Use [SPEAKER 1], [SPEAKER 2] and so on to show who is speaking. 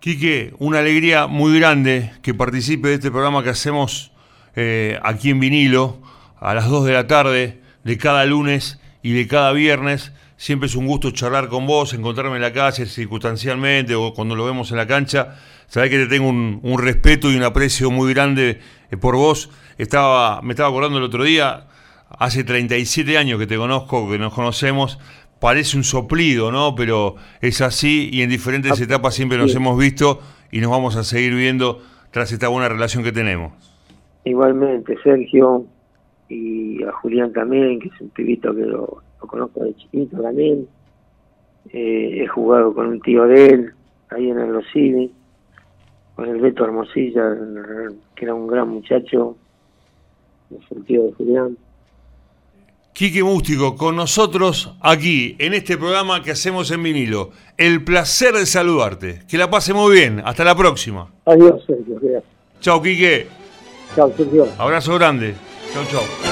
[SPEAKER 1] Quique, una alegría muy grande que participe de este programa que hacemos eh, aquí en vinilo a las 2 de la tarde de cada lunes y de cada viernes. Siempre es un gusto charlar con vos, encontrarme en la calle circunstancialmente o cuando lo vemos en la cancha. Sabés que te tengo un, un respeto y un aprecio muy grande eh, por vos. Estaba, me estaba acordando el otro día, hace 37 años que te conozco, que nos conocemos. Parece un soplido, ¿no? Pero es así y en diferentes etapas siempre nos hemos visto y nos vamos a seguir viendo tras esta buena relación que tenemos.
[SPEAKER 2] Igualmente, Sergio, y a Julián también, que es un pibito que lo, conozco de chiquito también. Eh, he jugado con un tío de él, ahí en el Rosini, con el Beto Hermosilla, que era un gran muchacho, es el tío de Julián.
[SPEAKER 1] Quique Mústico, con nosotros aquí, en este programa que hacemos en vinilo. El placer de saludarte. Que la pase muy bien. Hasta la próxima.
[SPEAKER 2] Adiós, Sergio. Gracias.
[SPEAKER 1] Chao, Quique.
[SPEAKER 2] Chao, Sergio.
[SPEAKER 1] Abrazo grande. Chau, chau.